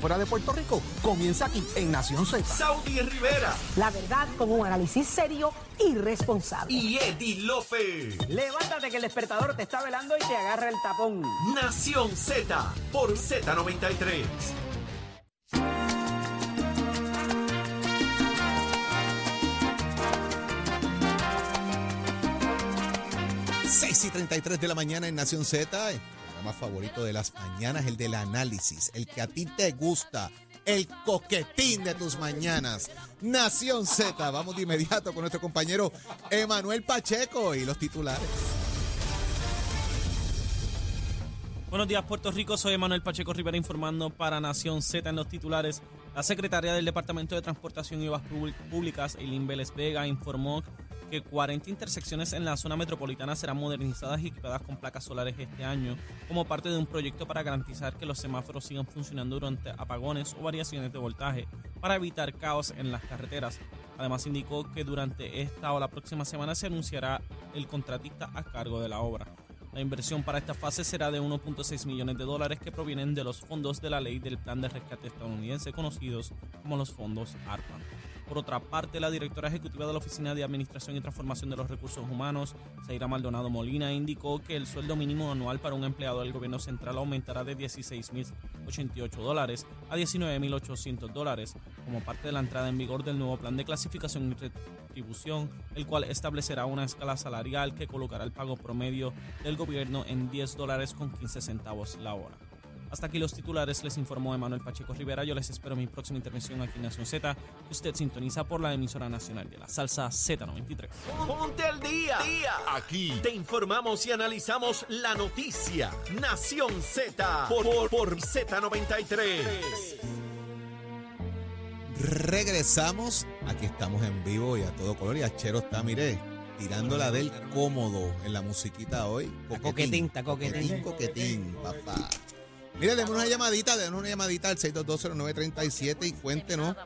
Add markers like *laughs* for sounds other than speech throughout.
Fuera de Puerto Rico comienza aquí en Nación Z. Saudi Rivera La verdad con un análisis serio y responsable. y Eddie Lofe. Levántate que el despertador te está velando y te agarra el tapón. Nación Z por Z93. Seis y 33 de la mañana en Nación Z, programa favorito de las mañanas, el del análisis, el que a ti te gusta, el coquetín de tus mañanas. Nación Z, vamos de inmediato con nuestro compañero Emanuel Pacheco y los titulares. Buenos días, Puerto Rico. Soy Manuel Pacheco Rivera informando para Nación Z en los titulares. La secretaria del Departamento de Transportación y Obras Públi- Públicas, Eileen Vélez Vega, informó que 40 intersecciones en la zona metropolitana serán modernizadas y equipadas con placas solares este año, como parte de un proyecto para garantizar que los semáforos sigan funcionando durante apagones o variaciones de voltaje, para evitar caos en las carreteras. Además, indicó que durante esta o la próxima semana se anunciará el contratista a cargo de la obra. La inversión para esta fase será de 1.6 millones de dólares que provienen de los fondos de la ley del plan de rescate estadounidense conocidos como los fondos ARPA. Por otra parte, la directora ejecutiva de la Oficina de Administración y Transformación de los Recursos Humanos, Zaira Maldonado Molina, indicó que el sueldo mínimo anual para un empleado del gobierno central aumentará de 16.088 dólares a 19.800 dólares como parte de la entrada en vigor del nuevo plan de clasificación y retribución, el cual establecerá una escala salarial que colocará el pago promedio del gobierno en 10 dólares con 15 centavos la hora. Hasta aquí los titulares, les informó Emanuel Pacheco Rivera. Yo les espero en mi próxima intervención aquí en Nación Z, que usted sintoniza por la emisora nacional de la salsa Z93. Ponte al día. Aquí te informamos y analizamos la noticia. Nación Z por, por, por Z93. Regresamos, aquí estamos en vivo y a todo color y Achero está, mire, tirándola del cómodo en la musiquita hoy. coquetín, está coquetín. Coquetín, coquetín, papá. Mire, démonos una llamadita, démonos una llamadita al 6220937 y cuéntenos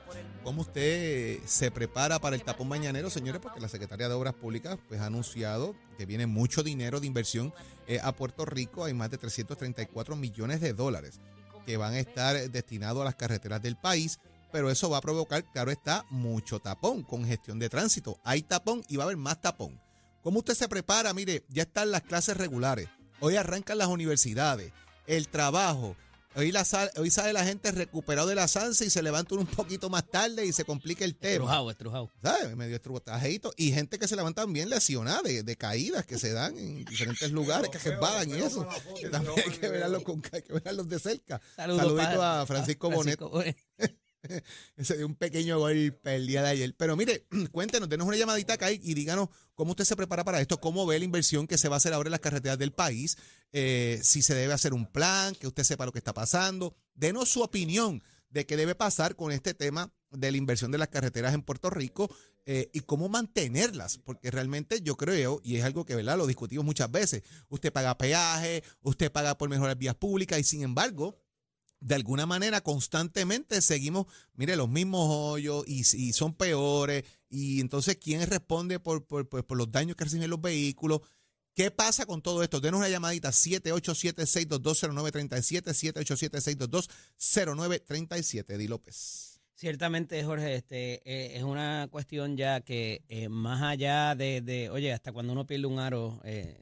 cómo usted se prepara para el tapón mañanero, señores, porque la Secretaría de Obras Públicas pues, ha anunciado que viene mucho dinero de inversión eh, a Puerto Rico. Hay más de 334 millones de dólares que van a estar destinados a las carreteras del país, pero eso va a provocar, claro está, mucho tapón, congestión de tránsito. Hay tapón y va a haber más tapón. ¿Cómo usted se prepara? Mire, ya están las clases regulares. Hoy arrancan las universidades, el trabajo. Hoy, la sal- hoy sale la gente recuperado de la sansa y se levanta un poquito más tarde y se complica el tema. Estrujado, estrujado. ¿sabes? Medio estrutajadito. Y gente que se levantan bien lesionada de, de caídas que se dan en diferentes *laughs* lugares, que resbalan y eso. Que también hay que verlos, con, hay que verlos de cerca. Saludos, Saludito a Francisco Bonet. Francisco Bonet. *laughs* Se dio un pequeño golpe el día de ayer. Pero mire, *clears throat* cuéntenos, denos una llamadita acá y, díganos cómo usted se prepara para esto, cómo ve la inversión que se va a hacer ahora en las carreteras del país, eh, si se debe hacer un plan, que usted sepa lo que está pasando. Denos su opinión de qué debe pasar con este tema de la inversión de las carreteras en Puerto Rico eh, y cómo mantenerlas, porque realmente yo creo, y es algo que ¿verdad? lo discutimos muchas veces, usted paga peaje, usted paga por mejorar vías públicas y sin embargo de alguna manera constantemente seguimos, mire, los mismos hoyos y, son peores. Y entonces, ¿quién responde por, por, por- los daños que reciben los vehículos? ¿Qué pasa con todo esto? Denos una llamadita 787-622-0937, 787-622-0937. Eddie López. Ciertamente, Jorge, este eh, es una cuestión ya que eh, más allá de, de, oye, hasta cuando uno pierde un aro eh,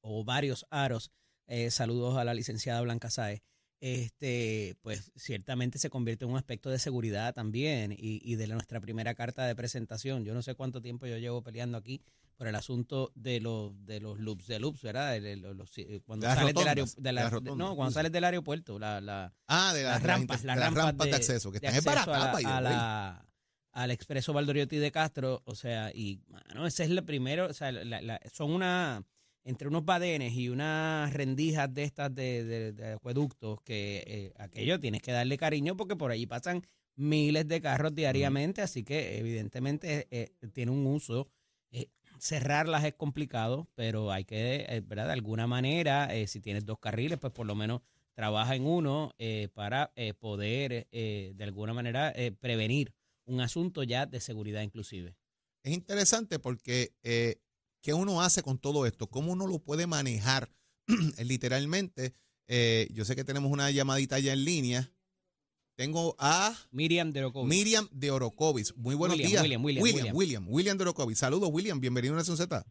o varios aros, eh, saludos a la licenciada Blanca Sáez, este, pues ciertamente se convierte en un aspecto de seguridad también y, y de nuestra primera carta de presentación. Yo no sé cuánto tiempo yo llevo peleando aquí por el asunto de los de los loops de loops, ¿verdad? De los- los- eh, cuando De sales del aeropuerto, de no, cuando sales del aeropuerto, la, la Ah, de las, las rampas, las de rampas, de, acceso, que de están en acceso a la- Baracapa, a la- al expreso Valdoriotti de Castro, o sea, y mano, ese es el primero, o sea, la- son una entre unos badenes y unas rendijas de estas de, de- acueductos que eh, aquello tienes que darle cariño porque por allí pasan miles de carros diariamente, así que evidentemente eh, tiene un uso. eh, cerrarlas es complicado, pero hay que, ¿verdad? De alguna manera, si tienes dos carriles, pues por lo menos trabaja en uno para poder de alguna manera prevenir un asunto ya de seguridad inclusive. Es interesante porque ¿qué uno hace con todo esto? ¿Cómo uno lo puede manejar *clears throat* literalmente? eh, yo sé que tenemos una llamadita ya en línea. Tengo a Miriam de Orocovis. Miriam de Orocovis. Muy buenos William, días. William, William, William, William. De Orocovis. Saludos, William. Bienvenido a Nación Z.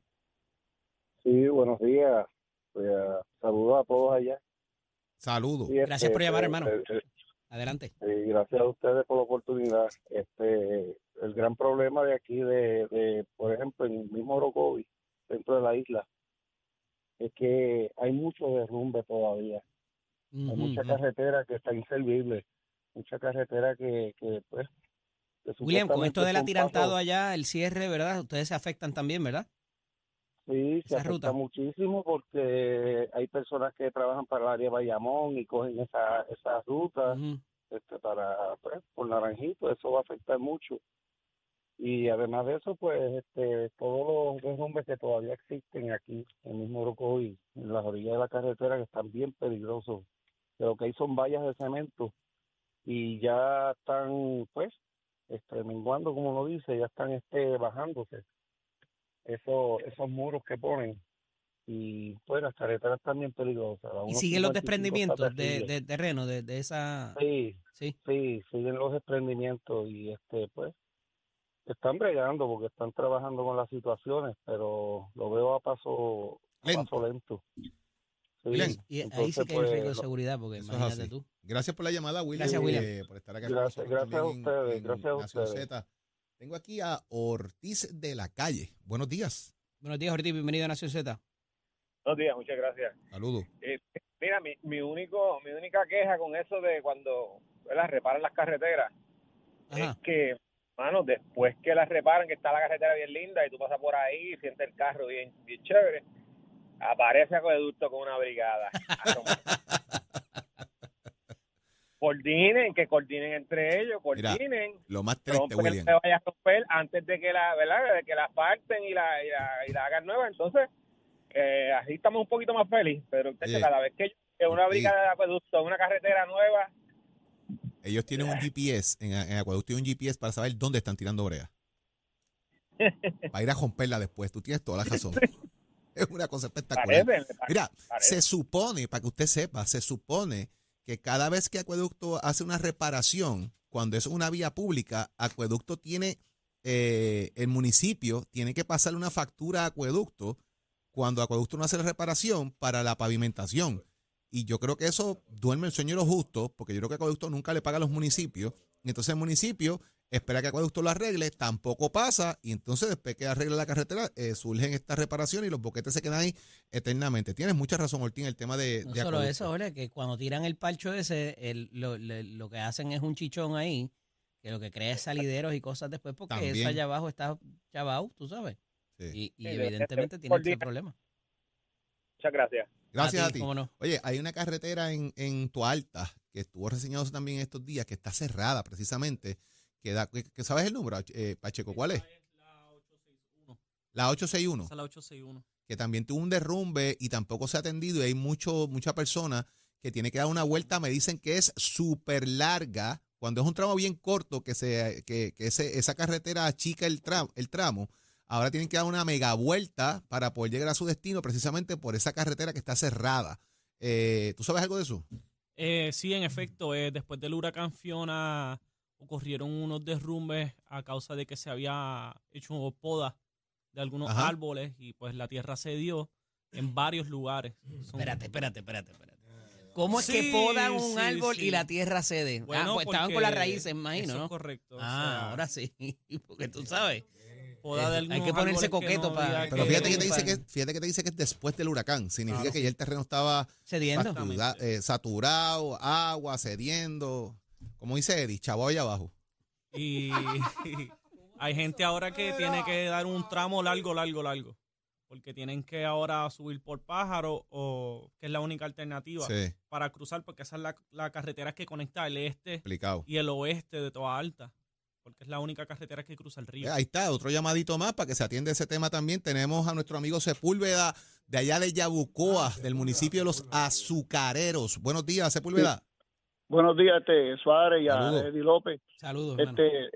Sí, buenos días. Saludos a todos allá. Saludos. Sí, Gracias este, por llamar, eh, hermano. eh, eh, Adelante. eh, gracias a ustedes por la oportunidad. Este, el gran problema de aquí, de, de por ejemplo, en el mismo Orocovi, dentro de la isla, es que hay mucho derrumbe todavía. Hay mucha carretera que está inservible, mucha carretera que, que pues... que William, con esto del atirantado allá, el cierre, ¿verdad? Ustedes se afectan también, ¿verdad? Sí, se afecta ruta. muchísimo porque hay personas que trabajan para el área de Bayamón y cogen esa, esa ruta este, para, pues, por Naranjito, eso va a afectar mucho. Y además de eso, pues, este, todos los derrumbes que todavía existen aquí, en el mismo Orocovi, en las orillas de la carretera, que están bien peligrosos. Lo que hay son vallas de cemento y ya están, pues, este, menguando, como lo dice, ya están este, bajándose esos, esos muros que ponen. Y pues las carreteras están bien peligrosas. Y siguen los 155 está desprendimientos de, de terreno, de, de esa... Sí, Sí. sí, siguen los desprendimientos y este pues están bregando porque están trabajando con las situaciones, pero lo veo a paso a Lento. paso lento. Sí, Lento. Y ahí entonces, sí que hay pues, riesgo de lo- seguridad, porque imagínate tú. Gracias por la llamada, William. Gracias, William. eh, por estar acá con Gracias, nosotros gracias a también en- ustedes, en gracias a ustedes. Z. Tengo aquí a Ortiz de la Calle. Buenos días. Buenos días, Ortiz, bienvenido a Nación Z. Buenos días, muchas gracias. Saludos. Eh, mira, mi, mi único, mi única queja con eso de cuando ¿verdad? reparan las carreteras Ajá. es que, mano, después que las reparan, que está la carretera bien linda y tú pasas por ahí, sientes el carro bien, bien chévere, aparece acueducto con una brigada. *laughs* Coordinen, que coordinen entre ellos, Mira, coordinen. Lo más triste, William. se vaya a romper antes de que la, ¿verdad? De que la parten y la, y la, y la hagan nueva. Entonces, eh, así estamos un poquito más felices. Pero Oye, cada vez que, que una brigada de acueducto, una carretera nueva, Ellos tienen un GPS, en, en Acueducto tienen un GPS para saber dónde están tirando brea. *laughs* Para ir a romperla después. Tú tienes toda la razón. Es una cosa espectacular. parece, Mira, parece. se supone, para que usted sepa, se supone que cada vez que Acueducto hace una reparación, cuando es una vía pública, Acueducto tiene, eh, el municipio tiene que pasarle una factura a Acueducto cuando Acueducto no hace la reparación para la pavimentación. Y yo creo que eso duerme el sueño de los justos, porque yo creo que Acueducto nunca le paga a los municipios. Y entonces el municipio espera que Acueducto lo arregle, tampoco pasa, y entonces después que arregle la carretera, eh, surgen estas reparaciones y los boquetes se quedan ahí eternamente. Tienes mucha razón, Ortín, el tema de, No de solo eso, Jorge, que cuando tiran el parcho ese, el- lo, le- lo que hacen es un chichón ahí, que lo que crea es salideros y cosas después, porque También. eso allá abajo está chavado, tú sabes. Sí. Y, y Sí, evidentemente este- tiene día. problema. muchas gracias. Gracias a ti, ti. cómo no. Oye, hay una carretera en, en Toalta que estuvo reseñado también estos días, que está cerrada precisamente. Que da, que, que ¿Sabes el número, eh, Pacheco? ¿Cuál es? La 861. Esa es la 861. que también tuvo un derrumbe y tampoco se ha atendido y hay mucho, mucha persona que tiene que dar una vuelta, me dicen que es súper larga, cuando es un tramo bien corto, que, se, que, que ese, esa carretera achica el tramo, el tramo, ahora tienen que dar una mega vuelta para poder llegar a su destino precisamente por esa carretera que está cerrada. Eh, ¿Tú sabes algo de eso? Eh, sí, en efecto, eh, después del huracán Fiona ocurrieron unos derrumbes a causa de que se había hecho poda de algunos Ajá. árboles y pues la tierra cedió en varios lugares. Son- Espérate, espérate, espérate, espérate. ¿Cómo es Sí, que podan un sí, árbol sí. y la tierra cede? Bueno, ah, pues estaban con las raíces, imagino, eso es ¿no? correcto. o Ah, sea, ahora sí, *laughs* porque tú sabes. Poda de hay que ponerse coqueto no para- Pero que- fíjate que te dice que, fíjate que te dice que es después del huracán. Significa Claro. que ya el terreno estaba Cediendo. Satura- eh, saturado, agua, cediendo. Como dice Eddie, chavo allá abajo. Y *laughs* hay gente ahora que tiene que dar un tramo largo, largo, largo. Porque tienen que ahora subir por pájaro o que es la única alternativa Sí, para cruzar, porque esa es la, la carretera que conecta el este explicado. y el oeste de Toa Alta. Porque es la única carretera que cruza el río. Eh, Ahí está, otro llamadito más para que se atienda ese tema también. Tenemos a nuestro amigo Sepúlveda de allá de Yabucoa, del municipio de Los Azucareros. Buenos días, Sepúlveda. Buenos días, este Suárez y a. Eddie López. Saludos. Este,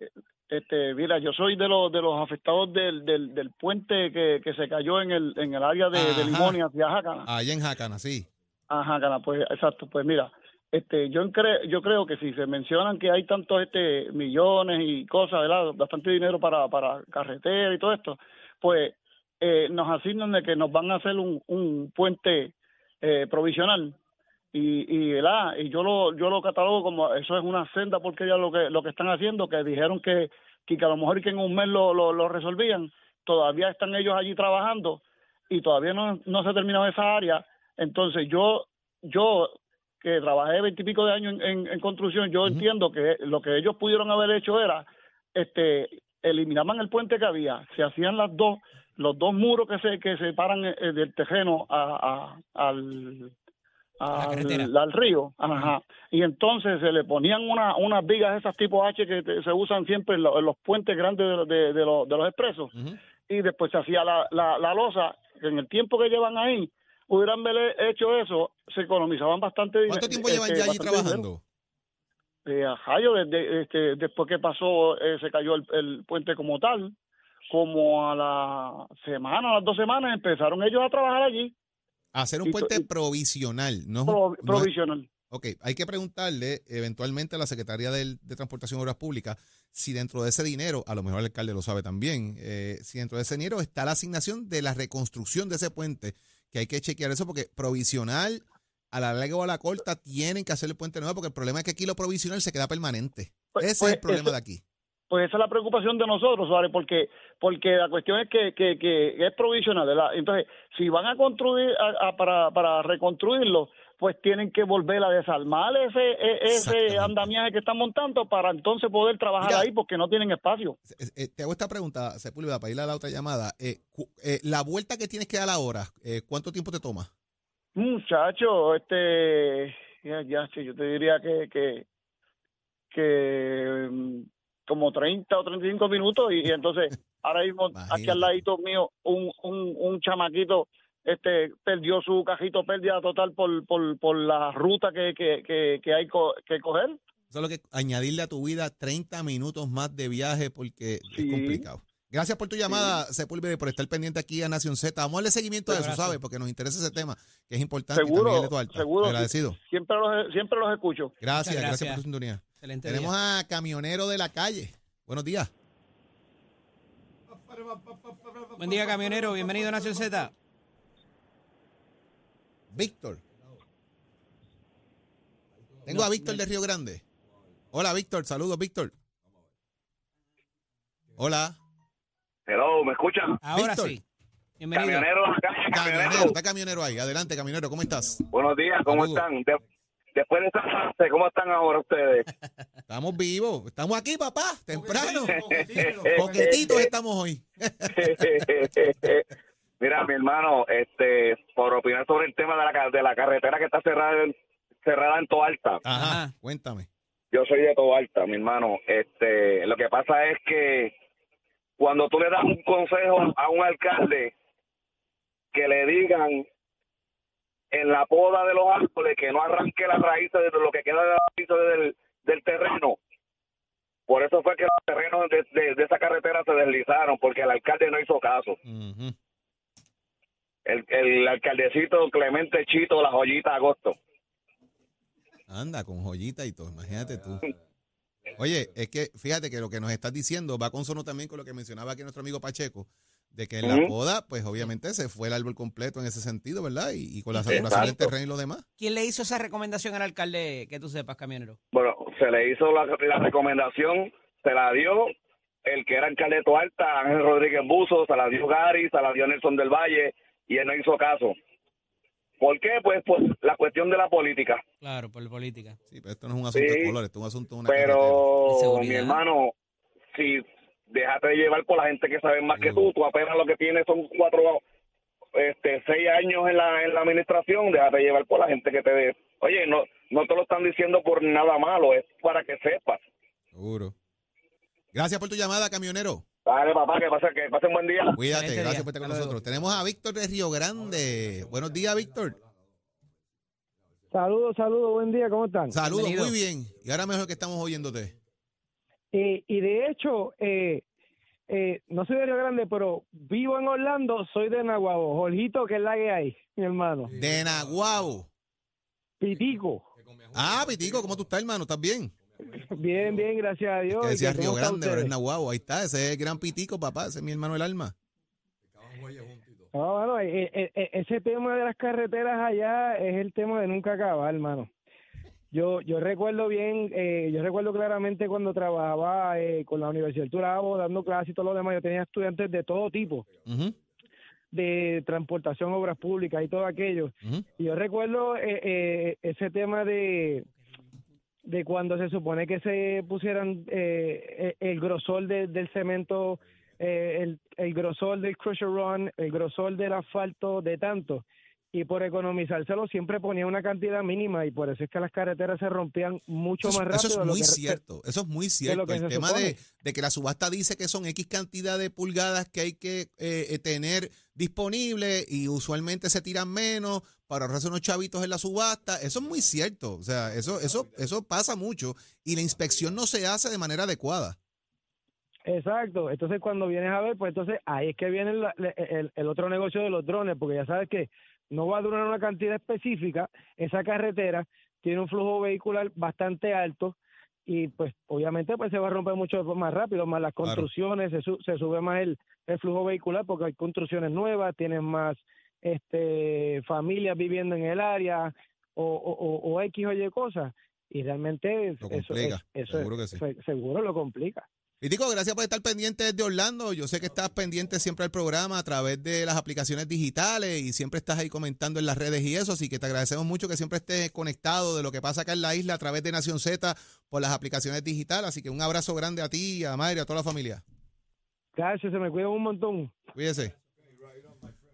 este, mira, yo soy de los de los afectados del, del, del puente que, que se cayó en el en el área de, de Limón y hacia Jácana. Allá en Jacana, sí. Ajá, Jácana, pues exacto, pues mira, este, yo, yo creo que si se mencionan que hay tantos este, millones y cosas, ¿verdad? bastante dinero para, para carretera y todo esto, pues eh, nos asignan de que nos van a hacer un, un puente eh, provisional y, y, ¿verdad? y yo lo yo lo catalogo como eso es una senda porque ya lo que lo que están haciendo que dijeron que, que, a lo mejor que en un mes lo, lo, lo resolvían todavía están ellos allí trabajando y todavía no, no se ha esa área entonces yo yo que trabajé veintipico de años en, en, en construcción yo entiendo que lo que ellos pudieron haber hecho era este eliminaban el puente que había se hacían las dos los dos muros que se que separan eh, del terreno a, a- al al, al río, ajá. Y entonces se le ponían una, unas vigas esas tipo H que te- se usan siempre en, lo- en los puentes grandes de, de- de los, de los expresos. Y después se hacía la, la, la losa. En el tiempo que llevan ahí, hubieran haber hecho eso, se economizaban bastante dinero. ¿Cuánto tiempo llevan ya allí trabajando? Eh, ajá, yo desde, este, después que pasó, eh, se cayó el, el puente como tal, como a la semana, a las dos semanas, empezaron ellos a trabajar allí, Hacer un y- puente y- provisional, no, es un- pro- no es- provisional. Ok, hay que preguntarle eventualmente a la Secretaría de Transportación y Obras Públicas si dentro de ese dinero, a lo mejor el alcalde lo sabe también, eh, si dentro de ese dinero está la asignación de la reconstrucción de ese puente, que hay que chequear eso porque provisional, a la larga o a la corta, tienen que hacer el puente nuevo porque el problema es que aquí lo provisional se queda permanente. Pues- ese pues es el problema eso- de aquí. Pues esa es la preocupación de nosotros, ¿vale? Porque porque la cuestión es que, que, que es provisional, ¿verdad? Entonces, si van a construir, a- a- para, para reconstruirlo, pues tienen que volver a desarmar ese, e- ese andamiaje que están montando para entonces poder trabajar Mira. ahí porque no tienen espacio. Eh, eh, te hago esta pregunta, Sepúlveda, para ir a la otra llamada. Eh, cu- eh, la vuelta que tienes que dar ahora, eh, ¿cuánto tiempo te toma? Muchacho, este, ya, ya, sí, yo te diría que, que, que mm, como 30 o 35 minutos y, y entonces ahora mismo aquí al ladito mío un, un, un chamaquito este perdió su cajito pérdida total por, por, por la ruta que, que, que, que hay co- que coger. Solo que añadirle a tu vida 30 minutos más de viaje porque es Sí. complicado. Gracias por tu llamada, Sepúlveda, y por estar pendiente aquí a Nación Z. Vamos a darle seguimiento a eso. ¿sabes? Porque nos interesa ese tema, que es importante. y Seguro, seguro. Agradecido. Siempre los, siempre los escucho. Gracias, gracias, gracias. por tu sintonía. Excelente Tenemos día. a Camionero de la Calle. Buenos días. Buen día, camionero. Bienvenido a Nación Z. Víctor. Tengo a Víctor de Río Grande. Hola, Víctor. Saludos, Víctor. Hola. Hello, ¿me escuchan? Ahora Víctor. sí. Bienvenido. Camionero, acá, *laughs* Camionero, camionero. está camionero ahí. Adelante, camionero. ¿Cómo estás? Buenos días, ¿cómo Saludos. están? De- después de esta fase, ¿cómo están ahora ustedes? *laughs* Estamos vivos. Estamos aquí, papá. Temprano. *laughs* Poquetitos estamos hoy. Mira, mi hermano, este, por opinar sobre el tema de la, de la carretera que está cerrada en, cerrada en Toalta. Ajá. Cuéntame. Yo soy de Toalta, mi hermano. Este, lo que pasa es que cuando tú le das un consejo a un alcalde que le digan en la poda de los árboles que no arranque las raíces de lo que queda de las raíces del, del terreno. Por eso fue que los terrenos de, de- de esa carretera se deslizaron, porque el alcalde no hizo caso. Ujú. El, el alcaldecito Clemente Chito, la joyita Agosto. Anda, con joyita y todo. Imagínate tú. Oye, es que fíjate que lo que nos estás diciendo va consono también con lo que mencionaba aquí nuestro amigo Pacheco, de que en la poda, pues obviamente se fue el árbol completo en ese sentido, ¿verdad? Y, y con la saturación del terreno y lo demás. ¿Quién le hizo esa recomendación al alcalde que tú sepas, camionero? Bueno, se le hizo la, la recomendación, se la dio el que era alcalde de Toalta, Ángel Rodríguez Buzo, se la dio Gary, se la dio Nelson del Valle, y él no hizo caso. ¿Por qué? Pues por la cuestión de la política. Claro, por política. Sí, pero esto no es un asunto Sí, de colores, esto es un asunto de una. Pero, mi hermano, si déjate de llevar por la gente que sabe más que tú, tú apenas lo que tienes son cuatro, este, seis años en la, en la administración, déjate de llevar por la gente que te dé. Oye, no, no te lo están diciendo por nada malo, es para que sepas. Seguro. Gracias por tu llamada, camionero. Dale, papá, que pase, que pase un buen día. Cuídate, Excelente gracias día. por estar con Hasta luego. nosotros. Tenemos a Víctor de Río Grande. Buenos días, Víctor. Saludos, saludos, buen día, ¿cómo están? Saludos, Bienvenido. muy bien. Y ahora mejor que estamos oyéndote. Eh, y de hecho, eh, eh, no soy de Río Grande, pero vivo en Orlando, soy de Nahuabo. Jorgito, que es la que hay, mi hermano. De Naguabo. Pitico. Ah, Pitico, ¿cómo tú estás, hermano? ¿Estás bien? *laughs* Bien, bien, gracias a Dios. Que ¿Y decía Río Grande, pero es? Nahuabo. Ahí está, ese es el gran Pitico, papá. Ese es mi hermano el alma. Ah, bueno, eh, eh, eh, ese tema de las carreteras allá es el tema de nunca acabar, hermano. Yo yo recuerdo bien, eh, yo recuerdo claramente cuando trabajaba eh, con la Universidad del Turabo, dando clases y todo lo demás, yo tenía estudiantes de todo tipo, de transportación, obras públicas y todo aquello. Y yo recuerdo eh, ese tema de de cuando se supone que se pusieran eh, el, el grosor de- del cemento, eh, el, el grosor del crusher run, el grosor del asfalto, de tanto. Y por economizárselo siempre ponía una cantidad mínima y por eso es que las carreteras se rompían mucho Eso, más es- eso rápido. es muy que- cierto, eso es muy cierto. que El tema de, de que la subasta dice que son X cantidad de pulgadas que hay que eh, eh, tener disponible y usualmente se tiran menos para ahorrarse unos chavitos en la subasta. Eso es muy cierto. O sea, eso, eso, eso pasa mucho y la inspección no se hace de manera adecuada. Exacto. Entonces, cuando vienes a ver, pues entonces ahí es que viene el, el otro negocio de los drones, porque ya sabes que no va a durar una cantidad específica. Esa carretera tiene un flujo vehicular bastante alto y, pues, obviamente, pues se va a romper mucho más rápido, más las Claro. construcciones, se, su- se sube más el, el flujo vehicular porque hay construcciones nuevas, tienes más este familias viviendo en el área o, o, o- o X o Y cosas. Y realmente Lo eso, complica, es- eso seguro es- que sí. se- seguro lo complica. Y Tico, gracias por estar pendiente desde Orlando. Yo sé que estás pendiente siempre al programa a través de las aplicaciones digitales y siempre estás ahí comentando en las redes y eso, así que te agradecemos mucho que siempre estés conectado de lo que pasa acá en la isla a través de Nación Z por las aplicaciones digitales. Así que un abrazo grande a ti, a Mayra, a toda la familia. Gracias, se me cuida un montón. Cuídese.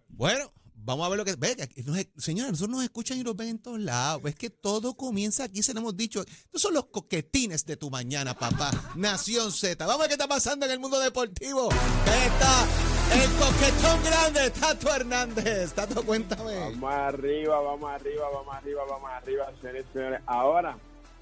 Bueno, vamos a ver lo que... Ve, que aquí nos- señores, nosotros nos escuchan y nos ven en todos lados. Es que todo comienza aquí, se lo hemos dicho. Estos son los coquetines de tu mañana, papá. Nación Z. Vamos a ver qué está pasando en el mundo deportivo. Ahí está el coquetón grande, Tato Hernández. Tato, cuéntame. Vamos arriba, vamos arriba, vamos arriba, vamos arriba, señores y señores. Ahora,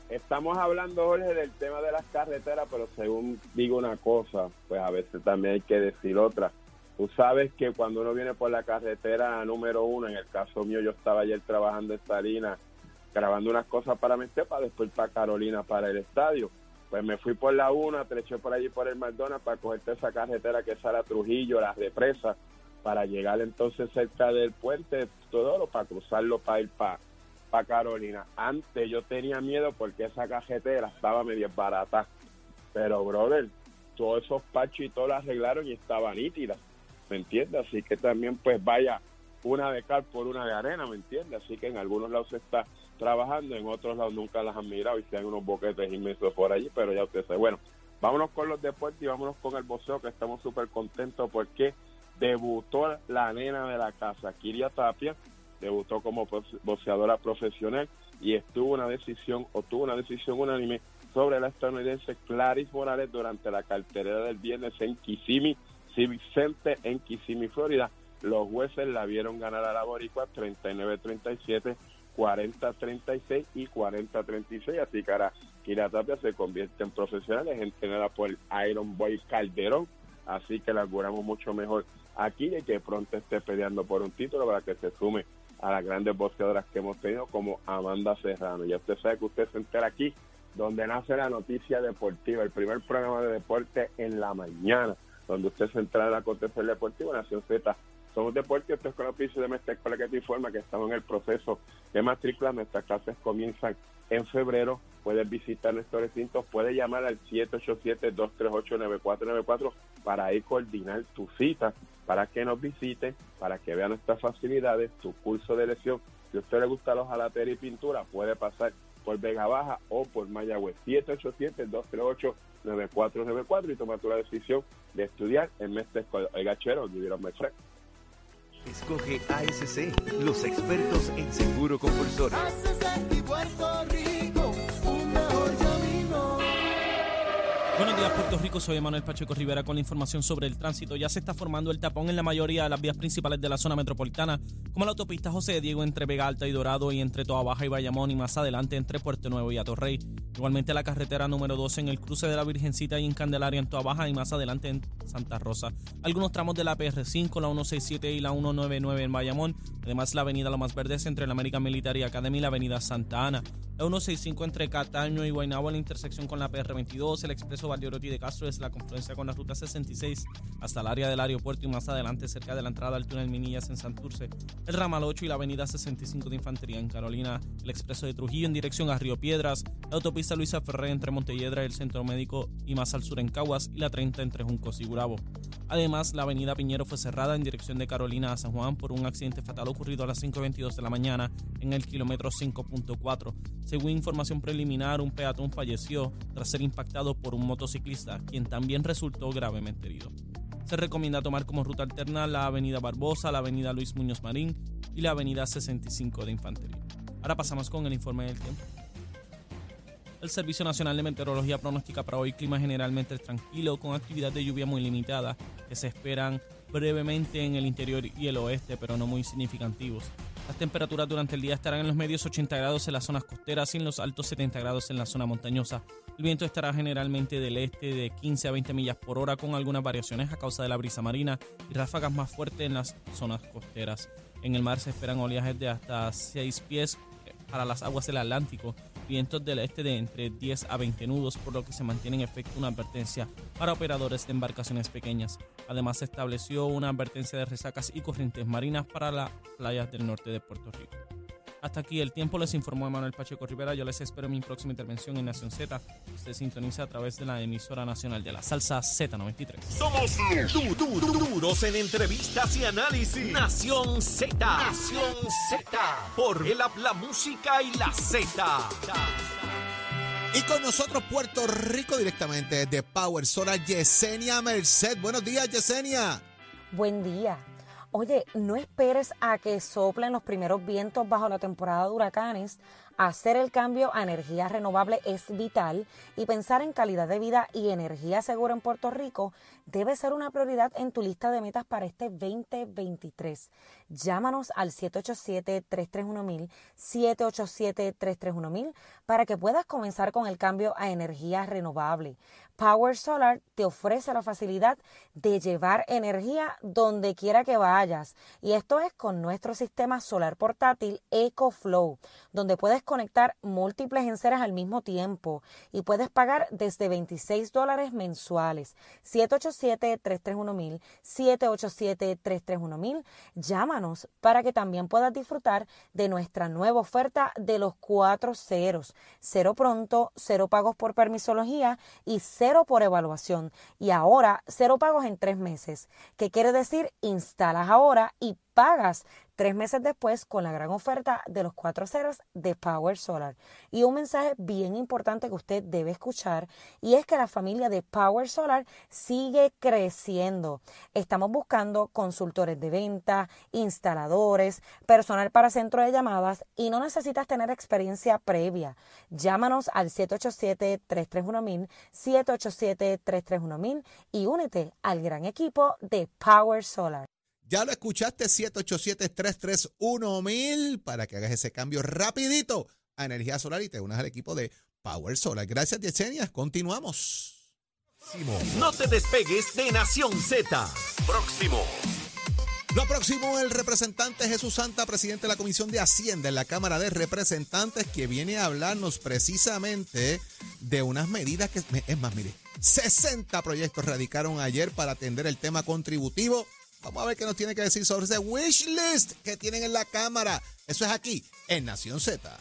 estamos hablando, Jorge, del tema de las carreteras, pero según digo una cosa, pues a veces también hay que decir otra. Tú sabes que cuando uno viene por la carretera número uno, en el caso mío, yo estaba ayer trabajando en Salinas, grabando unas cosas para Mestepa, después para Carolina, para el estadio. Pues me fui por la una, treché por allí por el McDonald's para cogerte esa carretera que sale a Trujillo, las represas, para llegar entonces cerca del puente Todoro, para cruzarlo para ir para para Carolina. Antes yo tenía miedo porque esa cajetera estaba medio barata. Pero, brother, todos esos pachos y todo lo arreglaron y estaba nítida. ¿Me entiendes? Así que también, pues vaya una de cal por una de arena, ¿me entiendes? Así que en algunos lados se está trabajando, en otros lados nunca las han mirado y se han unos boquetes inmensos por allí, pero ya usted sabe. Bueno, vámonos con los deportes y vámonos con el boxeo, que estamos súper contentos porque debutó la nena de la casa, Kiria Tapia, debutó como boxe- boxeadora profesional y estuvo una decisión, o tuvo una decisión unánime sobre la estadounidense Clarice Morales durante la cartelera del viernes en Kissimmee Civic Center en Kissimmee, Florida. Los jueces la vieron ganar a la Boricua 39-37, 40-36 y 40-36. Así que ahora Kira Tapia se convierte en profesional, es entrenada por Iron Boy Calderón. Así que la auguramos mucho mejor aquí y que pronto esté peleando por un título para que se sume a las grandes boxeadoras que hemos tenido como Amanda Serrano. Ya usted sabe que usted se entera aquí donde nace la noticia deportiva, el primer programa de deporte en la mañana, donde usted se entera en la acontecer deportivo, Nación Z. Somos deportes, esto es con oficio de nuestra escuela que te informa que estamos en el proceso de matrícula. Nuestras clases comienzan en febrero. Puedes visitar nuestros recintos, puedes llamar al 787-238-9494 para ir coordinar tu cita, para que nos visite, para que vea nuestras facilidades, tu curso de lesión. Si a usted le gusta los jalatería y pintura, puede pasar por Vega Baja o por Mayagüez. 787-238-9494 y toma tu la decisión de estudiar en Mestre Escuela. Oiga, chero, give it up, my friend. Escoge ASC, los expertos en seguro compulsorio. Buenos días, Puerto Rico. Soy Manuel Pacheco Rivera con la información sobre el tránsito. Ya se está formando el tapón en la mayoría de las vías principales de la zona metropolitana, como la autopista José Diego entre Vega Alta y Dorado y entre Toa Baja y Bayamón y más adelante entre Puerto Nuevo y Atorrey. Igualmente la carretera número 12 en el cruce de la Virgencita y en Candelaria en Toa Baja y más adelante en Santa Rosa. Algunos tramos de la PR5, la 167 y la 199 en Bayamón. Además la avenida Lo Más Verdes entre la American Military Academy y la avenida Santa Ana. La 165 entre Cataño y Guaynabo en la intersección con la PR22, el expreso Valdeorotti de Castro es la confluencia con la ruta 66 hasta el área del aeropuerto y más adelante cerca de la entrada al túnel Minillas en Santurce, el ramal 8 y la avenida 65 de Infantería en Carolina, el expreso de Trujillo en dirección a Río Piedras, la autopista Luisa Ferré entre Montelledra y el Centro Médico y más al sur en Caguas y la 30 entre Juncos y Gurabo. Además, la avenida Piñero fue cerrada en dirección de Carolina a San Juan por un accidente fatal ocurrido a las 5.22 de la mañana en el kilómetro 5.4. Según información preliminar, un peatón falleció tras ser impactado por un motociclista, quien también resultó gravemente herido. Se recomienda tomar como ruta alterna la avenida Barbosa, la avenida Luis Muñoz Marín y la avenida 65 de Infantería. Ahora pasamos con el informe del tiempo. El Servicio Nacional de Meteorología pronostica para hoy clima generalmente tranquilo, con actividad de lluvia muy limitada, que se esperan brevemente en el interior y el oeste, pero no muy significativos. Las temperaturas durante el día estarán en los medios 80 grados en las zonas costeras y en los altos 70 grados en la zona montañosa. El viento estará generalmente del este de 15 a 20 millas por hora con algunas variaciones a causa de la brisa marina y ráfagas más fuertes en las zonas costeras. En el mar se esperan oleajes de hasta 6 pies para las aguas del Atlántico vientos del este de entre 10 a 20 nudos, por lo que se mantiene en efecto una advertencia para operadores de embarcaciones pequeñas. Además, se estableció una advertencia de resacas y corrientes marinas para las playas del norte de Puerto Rico. Hasta aquí el tiempo, les informó Manuel Pacheco Rivera. Yo les espero en mi próxima intervención en Nación Z. Usted sintoniza a través de la emisora nacional de la salsa Z93. Somos du- du- du- duros en entrevistas y análisis. Nación Z. Nación Z. Por el app, la música y la Z. Y con nosotros Puerto Rico directamente desde Power Solar, Yesenia Merced. Buenos días, Yesenia. Buen día. Oye, no esperes a que soplen los primeros vientos bajo la temporada de huracanes. Hacer el cambio a energía renovable es vital y pensar en calidad de vida y energía segura en Puerto Rico debe ser una prioridad en tu lista de metas para este 2023. Llámanos al 787-331-1000, 787-331-1000 para que puedas comenzar con el cambio a energía renovable. Power Solar te ofrece la facilidad de llevar energía donde quiera que vayas. Y esto es con nuestro sistema solar portátil EcoFlow, donde puedes conectar múltiples enceras al mismo tiempo y puedes pagar desde 26 dólares mensuales. 787-331-1000, 787-331-1000. Llámanos para que también puedas disfrutar de nuestra nueva oferta de los cuatro ceros. Cero pronto, cero pagos por permisología y cero por evaluación. Y ahora, cero pagos en tres meses. ¿Qué quiere decir? Instalas ahora y pagas tres meses después con la gran oferta de los cuatro ceros de Power Solar. Y un mensaje bien importante que usted debe escuchar y es que la familia de Power Solar sigue creciendo. Estamos buscando consultores de venta, instaladores, personal para centro de llamadas y no necesitas tener experiencia previa. Llámanos al 787-331-1000, 787-331-1000 y únete al gran equipo de Power Solar. Ya lo escuchaste, 787-331-1000 para que hagas ese cambio rapidito a energía solar y te unas al equipo de Power Solar. Gracias, Yesenia. Continuamos. No te despegues de Nación Z. Próximo. Lo próximo, el representante Jesús Santa, presidente de la Comisión de Hacienda en la Cámara de Representantes, que viene a hablarnos precisamente de unas medidas que, es más, mire, 60 proyectos radicaron ayer para atender el tema contributivo. Vamos a ver qué nos tiene que decir sobre ese wish list que tienen en la Cámara. Eso es aquí, en Nación Z.